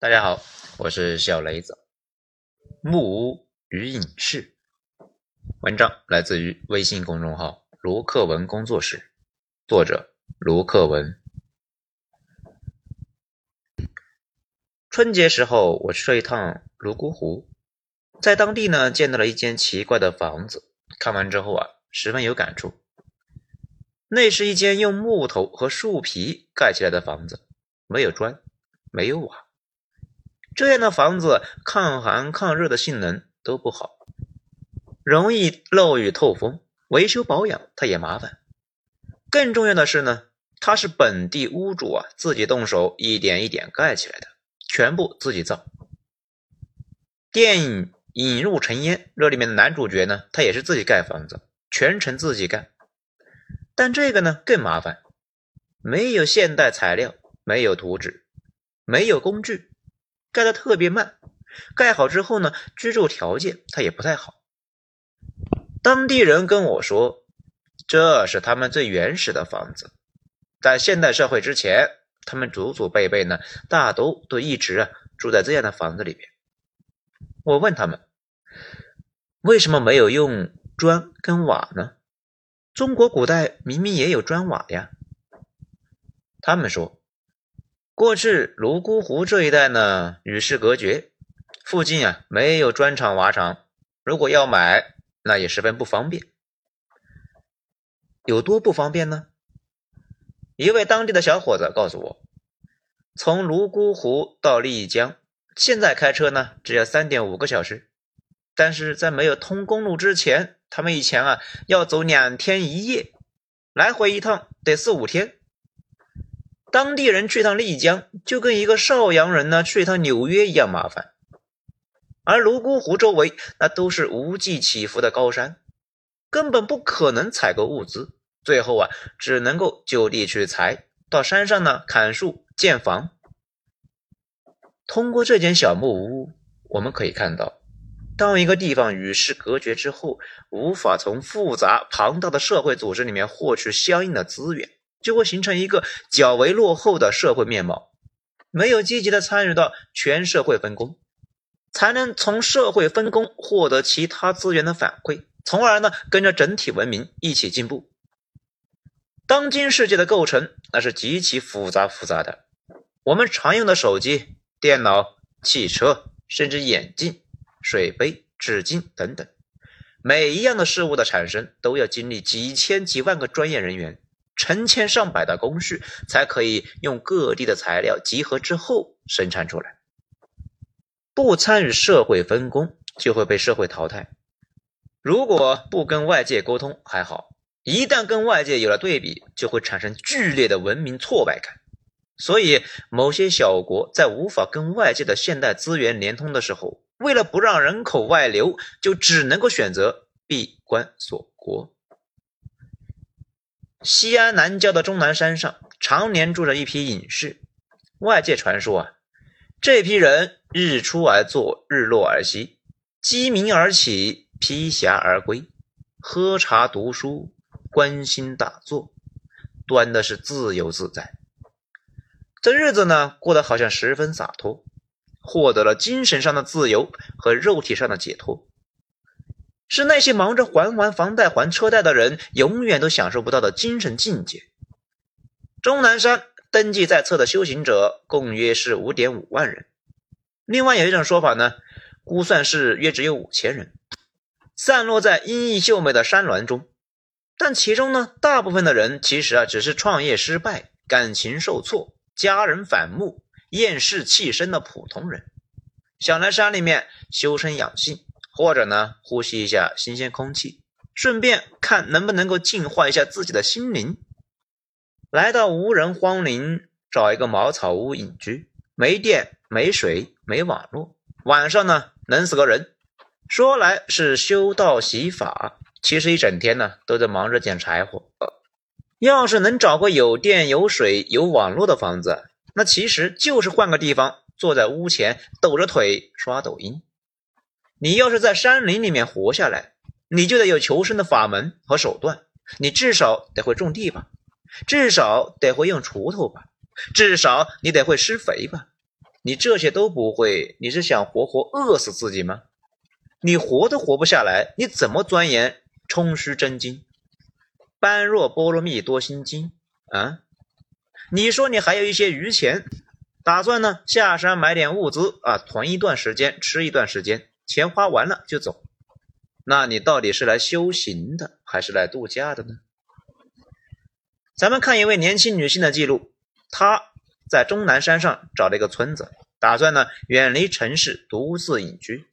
大家好，我是小雷子。木屋与隐士，文章来自于微信公众号卢克文工作室，作者卢克文。春节时候，我去了一趟泸沽湖，在当地呢见到了一间奇怪的房子，看完之后啊，十分有感触。那是一间用木头和树皮盖起来的房子，没有砖，没有瓦。这样的房子抗寒抗热的性能都不好，容易漏雨透风，维修保养它也麻烦。更重要的是呢，它是本地屋主啊自己动手一点一点盖起来的，全部自己造。电影《引入尘烟》这里面的男主角呢，他也是自己盖房子，全程自己干。但这个呢更麻烦，没有现代材料，没有图纸，没有工具。盖的特别慢，盖好之后呢，居住条件它也不太好。当地人跟我说，这是他们最原始的房子，在现代社会之前，他们祖祖辈辈呢，大都都一直啊住在这样的房子里边。我问他们，为什么没有用砖跟瓦呢？中国古代明明也有砖瓦呀。他们说。过去泸沽湖这一带呢与世隔绝，附近啊没有砖厂瓦厂，如果要买，那也十分不方便。有多不方便呢？一位当地的小伙子告诉我，从泸沽湖到丽江，现在开车呢只要三点五个小时，但是在没有通公路之前，他们以前啊要走两天一夜，来回一趟得四五天。当地人去趟丽江，就跟一个邵阳人呢去趟纽约一样麻烦。而泸沽湖周围那都是无际起伏的高山，根本不可能采购物资。最后啊，只能够就地取材，到山上呢砍树建房。通过这间小木屋，我们可以看到，当一个地方与世隔绝之后，无法从复杂庞大的社会组织里面获取相应的资源。就会形成一个较为落后的社会面貌，没有积极的参与到全社会分工，才能从社会分工获得其他资源的反馈，从而呢跟着整体文明一起进步。当今世界的构成那是极其复杂复杂的，我们常用的手机、电脑、汽车，甚至眼镜、水杯、纸巾等等，每一样的事物的产生都要经历几千几万个专业人员。成千上百的工序才可以用各地的材料集合之后生产出来。不参与社会分工，就会被社会淘汰。如果不跟外界沟通还好，一旦跟外界有了对比，就会产生剧烈的文明挫败感。所以，某些小国在无法跟外界的现代资源连通的时候，为了不让人口外流，就只能够选择闭关锁国。西安南郊的终南山上，常年住着一批隐士。外界传说啊，这批人日出而作，日落而息，鸡鸣而起，披霞而归，喝茶读书，观心打坐，端的是自由自在。这日子呢，过得好像十分洒脱，获得了精神上的自由和肉体上的解脱。是那些忙着还完房贷、还车贷的人永远都享受不到的精神境界。终南山登记在册的修行者共约是五点五万人，另外有一种说法呢，估算是约只有五千人，散落在阴翳秀美的山峦中。但其中呢，大部分的人其实啊，只是创业失败、感情受挫、家人反目、厌世弃身的普通人，想来山里面修身养性。或者呢，呼吸一下新鲜空气，顺便看能不能够净化一下自己的心灵。来到无人荒林，找一个茅草屋隐居，没电、没水、没网络，晚上呢冷死个人。说来是修道习法，其实一整天呢都在忙着捡柴火。要是能找个有电、有水、有网络的房子，那其实就是换个地方，坐在屋前抖着腿刷抖音。你要是在山林里面活下来，你就得有求生的法门和手段。你至少得会种地吧，至少得会用锄头吧，至少你得会施肥吧。你这些都不会，你是想活活饿死自己吗？你活都活不下来，你怎么钻研冲虚真经、般若波罗蜜多心经啊？你说你还有一些余钱，打算呢下山买点物资啊，囤一段时间，吃一段时间，钱花完了就走。那你到底是来修行的，还是来度假的呢？咱们看一位年轻女性的记录，她在终南山上找了一个村子，打算呢远离城市，独自隐居。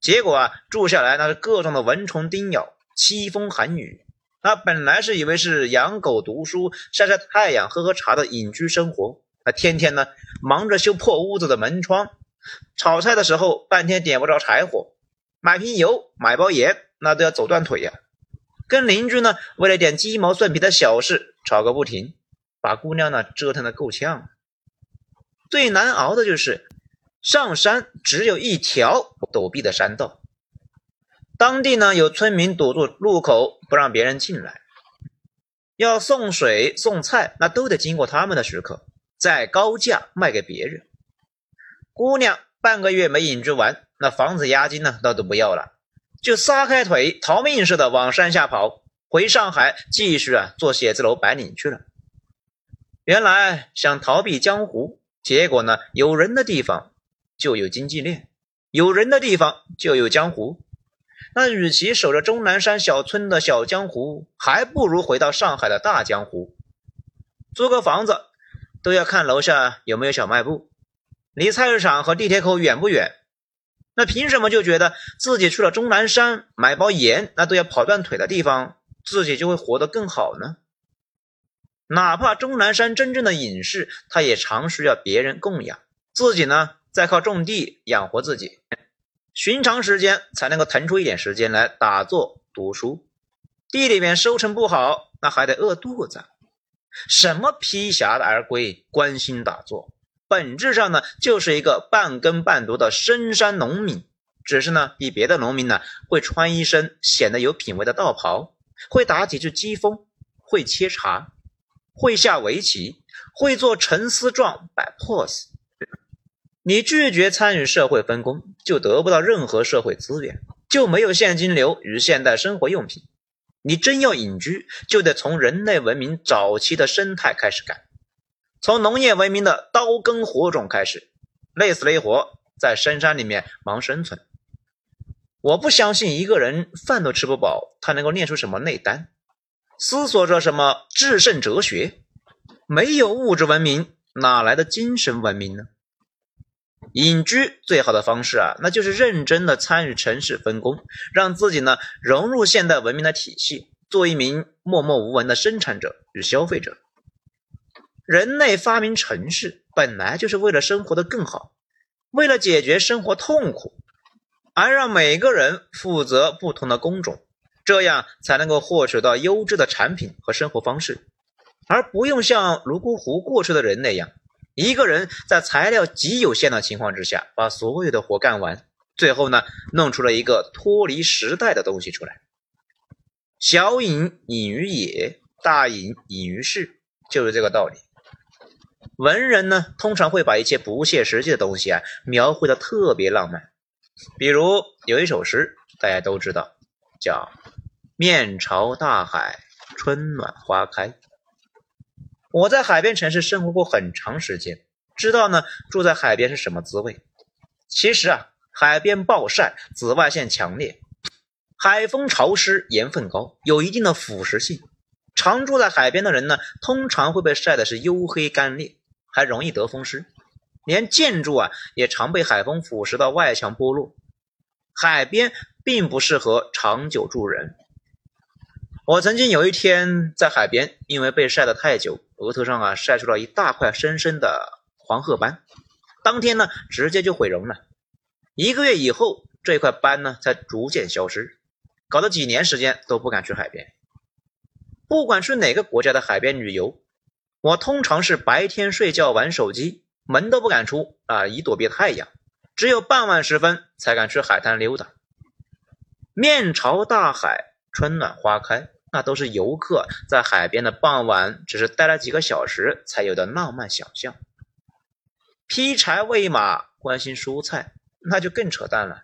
结果啊，住下来那是各种的蚊虫叮咬，凄风寒雨。他本来是以为是养狗、读书、晒晒太阳、喝喝茶的隐居生活，那天天呢忙着修破屋子的门窗，炒菜的时候半天点不着柴火，买瓶油、买包盐那都要走断腿呀。跟邻居呢为了点鸡毛蒜皮的小事吵个不停，把姑娘呢折腾的够呛。最难熬的就是。上山只有一条陡壁的山道，当地呢有村民堵住路口不让别人进来，要送水送菜那都得经过他们的许可，再高价卖给别人。姑娘半个月没隐居完，那房子押金呢那都不要了，就撒开腿逃命似的往山下跑，回上海继续啊做写字楼白领去了。原来想逃避江湖，结果呢有人的地方。就有经济链，有人的地方就有江湖。那与其守着终南山小村的小江湖，还不如回到上海的大江湖。租个房子都要看楼下有没有小卖部，离菜市场和地铁口远不远。那凭什么就觉得自己去了终南山买包盐，那都要跑断腿的地方，自己就会活得更好呢？哪怕终南山真正的隐士，他也常需要别人供养，自己呢？再靠种地养活自己，寻常时间才能够腾出一点时间来打坐读书。地里面收成不好，那还得饿肚子。什么披霞而归，关心打坐，本质上呢就是一个半耕半读的深山农民，只是呢比别的农民呢会穿一身显得有品位的道袍，会打几句机锋，会切茶，会下围棋，会做沉思状摆 pose。你拒绝参与社会分工，就得不到任何社会资源，就没有现金流与现代生活用品。你真要隐居，就得从人类文明早期的生态开始干，从农业文明的刀耕火种开始，累死累活在深山里面忙生存。我不相信一个人饭都吃不饱，他能够练出什么内丹，思索着什么至圣哲学。没有物质文明，哪来的精神文明呢？隐居最好的方式啊，那就是认真的参与城市分工，让自己呢融入现代文明的体系，做一名默默无闻的生产者与消费者。人类发明城市本来就是为了生活的更好，为了解决生活痛苦，而让每个人负责不同的工种，这样才能够获取到优质的产品和生活方式，而不用像泸沽湖过去的人那样。一个人在材料极有限的情况之下，把所有的活干完，最后呢，弄出了一个脱离时代的东西出来。小隐隐于野，大隐隐于市，就是这个道理。文人呢，通常会把一些不切实际的东西啊，描绘的特别浪漫。比如有一首诗，大家都知道，叫“面朝大海，春暖花开”。我在海边城市生活过很长时间，知道呢住在海边是什么滋味。其实啊，海边暴晒，紫外线强烈，海风潮湿，盐分高，有一定的腐蚀性。常住在海边的人呢，通常会被晒的是黝黑干裂，还容易得风湿。连建筑啊，也常被海风腐蚀到外墙剥落。海边并不适合长久住人。我曾经有一天在海边，因为被晒得太久。额头上啊晒出了一大块深深的黄褐斑，当天呢直接就毁容了。一个月以后，这块斑呢才逐渐消失，搞了几年时间都不敢去海边。不管去哪个国家的海边旅游，我通常是白天睡觉玩手机，门都不敢出啊，以躲避太阳。只有傍晚时分才敢去海滩溜达。面朝大海，春暖花开。那都是游客在海边的傍晚，只是待了几个小时才有的浪漫想象。劈柴喂马，关心蔬菜，那就更扯淡了。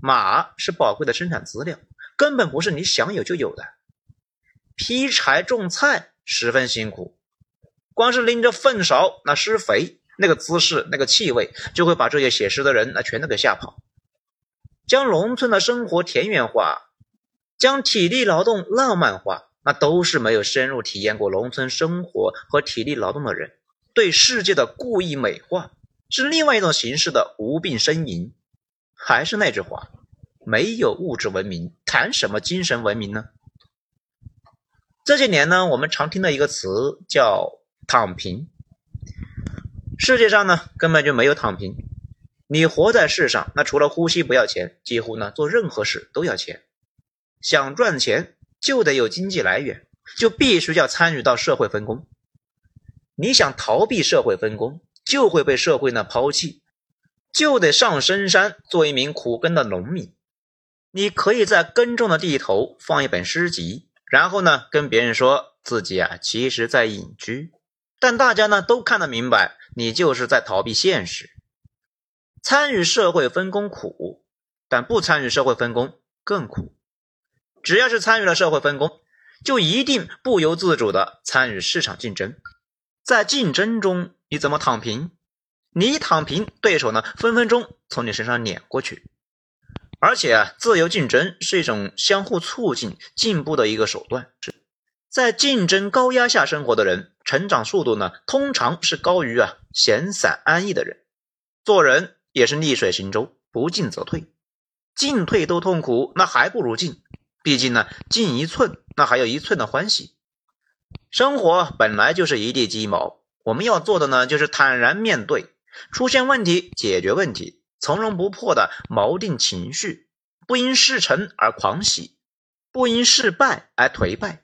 马是宝贵的生产资料，根本不是你想有就有的。劈柴种菜十分辛苦，光是拎着粪勺那施肥，那个姿势，那个气味，就会把这些写诗的人那全都给吓跑。将农村的生活田园化，将体力劳动浪漫化，那都是没有深入体验过农村生活和体力劳动的人对世界的故意美化，是另外一种形式的无病呻吟。还是那句话，没有物质文明，谈什么精神文明呢？这些年呢，我们常听到一个词叫“躺平”。世界上呢，根本就没有躺平。你活在世上，那除了呼吸不要钱，几乎呢做任何事都要钱。想赚钱，就得有经济来源，就必须要参与到社会分工。你想逃避社会分工，就会被社会呢抛弃，就得上深山做一名苦耕的农民。你可以在耕种的地头放一本诗集。然后呢，跟别人说自己啊，其实在隐居，但大家呢都看得明白，你就是在逃避现实。参与社会分工苦，但不参与社会分工更苦。只要是参与了社会分工，就一定不由自主的参与市场竞争。在竞争中，你怎么躺平？你一躺平，对手呢分分钟从你身上碾过去。而且啊，自由竞争是一种相互促进进步的一个手段。在竞争高压下生活的人，成长速度呢，通常是高于啊闲散安逸的人。做人也是逆水行舟，不进则退，进退都痛苦，那还不如进。毕竟呢，进一寸，那还有一寸的欢喜。生活本来就是一地鸡毛，我们要做的呢，就是坦然面对，出现问题解决问题。从容不迫的锚定情绪，不因事成而狂喜，不因失败而颓败，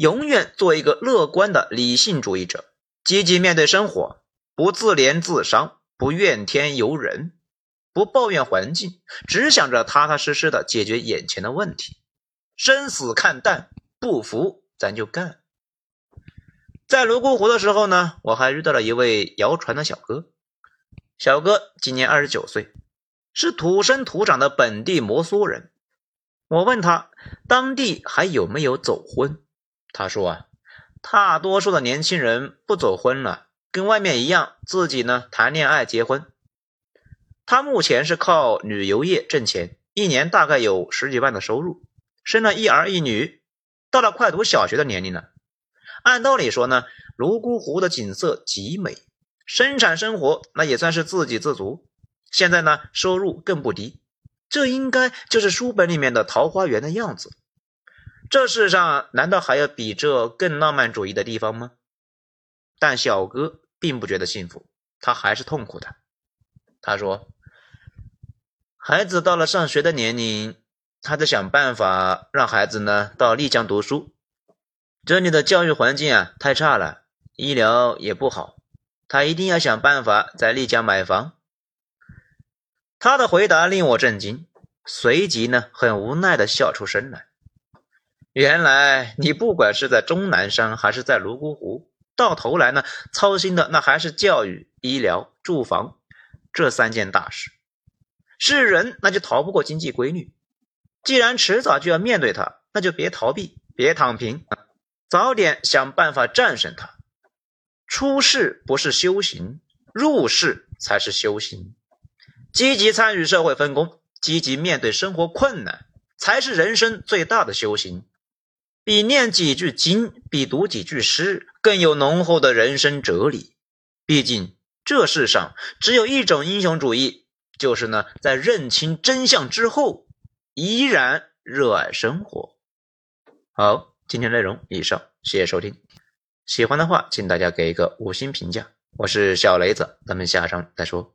永远做一个乐观的理性主义者，积极面对生活，不自怜自伤，不怨天尤人，不抱怨环境，只想着踏踏实实的解决眼前的问题，生死看淡，不服咱就干。在泸沽湖的时候呢，我还遇到了一位谣传的小哥。小哥今年二十九岁，是土生土长的本地摩梭人。我问他当地还有没有走婚，他说啊，大多数的年轻人不走婚了，跟外面一样，自己呢谈恋爱结婚。他目前是靠旅游业挣钱，一年大概有十几万的收入，生了一儿一女，到了快读小学的年龄了。按道理说呢，泸沽湖的景色极美。生产生活那也算是自给自足，现在呢收入更不低，这应该就是书本里面的桃花源的样子。这世上难道还有比这更浪漫主义的地方吗？但小哥并不觉得幸福，他还是痛苦的。他说：“孩子到了上学的年龄，他在想办法让孩子呢到丽江读书。这里的教育环境啊太差了，医疗也不好。”他一定要想办法在丽江买房。他的回答令我震惊，随即呢，很无奈的笑出声来。原来你不管是在终南山还是在泸沽湖，到头来呢，操心的那还是教育、医疗、住房这三件大事。是人，那就逃不过经济规律。既然迟早就要面对它，那就别逃避，别躺平，早点想办法战胜它。出世不是修行，入世才是修行。积极参与社会分工，积极面对生活困难，才是人生最大的修行。比念几句经，比读几句诗，更有浓厚的人生哲理。毕竟这世上只有一种英雄主义，就是呢，在认清真相之后，依然热爱生活。好，今天内容以上，谢谢收听。喜欢的话，请大家给一个五星评价。我是小雷子，咱们下章再说。